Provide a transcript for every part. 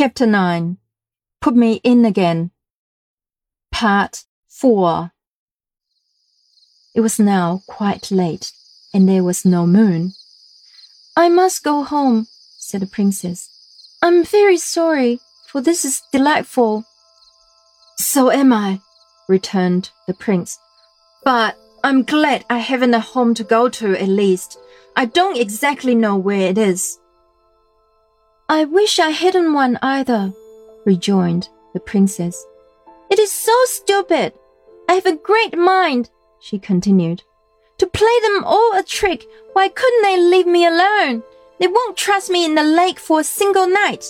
Chapter 9 Put Me In Again Part 4 It was now quite late, and there was no moon. I must go home, said the princess. I'm very sorry, for this is delightful. So am I, returned the prince. But I'm glad I haven't a home to go to at least. I don't exactly know where it is. I wish I hadn't one either, rejoined the princess. It is so stupid. I have a great mind, she continued. To play them all a trick, why couldn't they leave me alone? They won't trust me in the lake for a single night.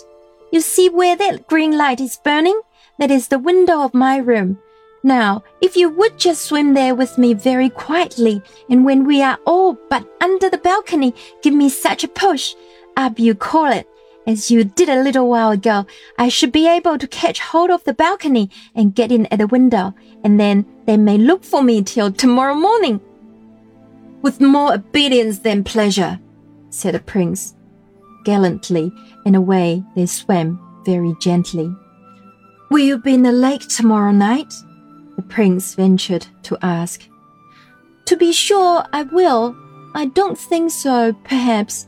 You see where that green light is burning? That is the window of my room. Now, if you would just swim there with me very quietly, and when we are all but under the balcony, give me such a push, up you call it, as you did a little while ago, I should be able to catch hold of the balcony and get in at the window, and then they may look for me till tomorrow morning. With more obedience than pleasure, said the prince. Gallantly, in a way, they swam very gently. Will you be in the lake tomorrow night? The prince ventured to ask. To be sure, I will. I don't think so, perhaps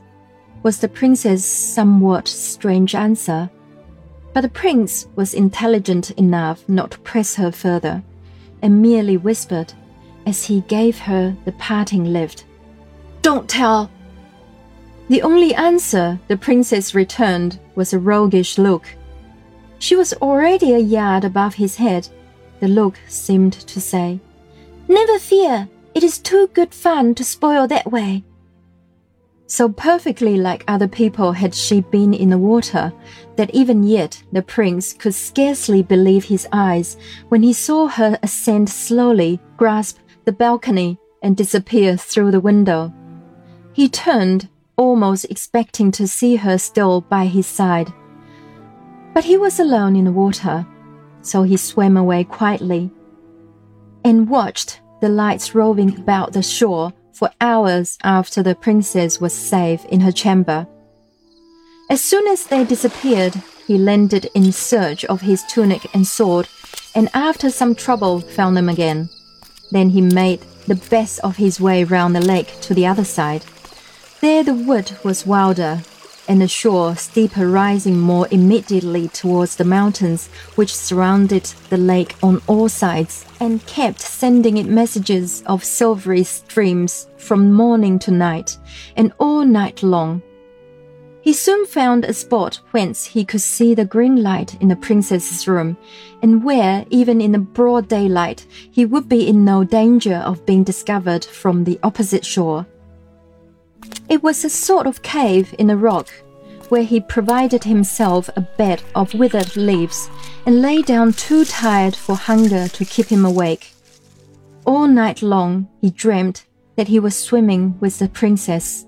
was the prince's somewhat strange answer. But the prince was intelligent enough not to press her further, and merely whispered, as he gave her the parting lift, Don't tell! The only answer the princess returned was a roguish look. She was already a yard above his head. The look seemed to say, Never fear, it is too good fun to spoil that way. So perfectly like other people had she been in the water that even yet the prince could scarcely believe his eyes when he saw her ascend slowly, grasp the balcony, and disappear through the window. He turned, almost expecting to see her still by his side. But he was alone in the water, so he swam away quietly and watched the lights roving about the shore for hours after the princess was safe in her chamber. As soon as they disappeared, he landed in search of his tunic and sword, and after some trouble found them again. Then he made the best of his way round the lake to the other side. There the wood was wilder, and the shore steeper rising more immediately towards the mountains which surrounded the lake on all sides, and kept sending it messages of silvery streams from morning to night, and all night long. He soon found a spot whence he could see the green light in the princess's room, and where, even in the broad daylight, he would be in no danger of being discovered from the opposite shore. It was a sort of cave in a rock, where he provided himself a bed of withered leaves and lay down too tired for hunger to keep him awake. All night long he dreamed that he was swimming with the princess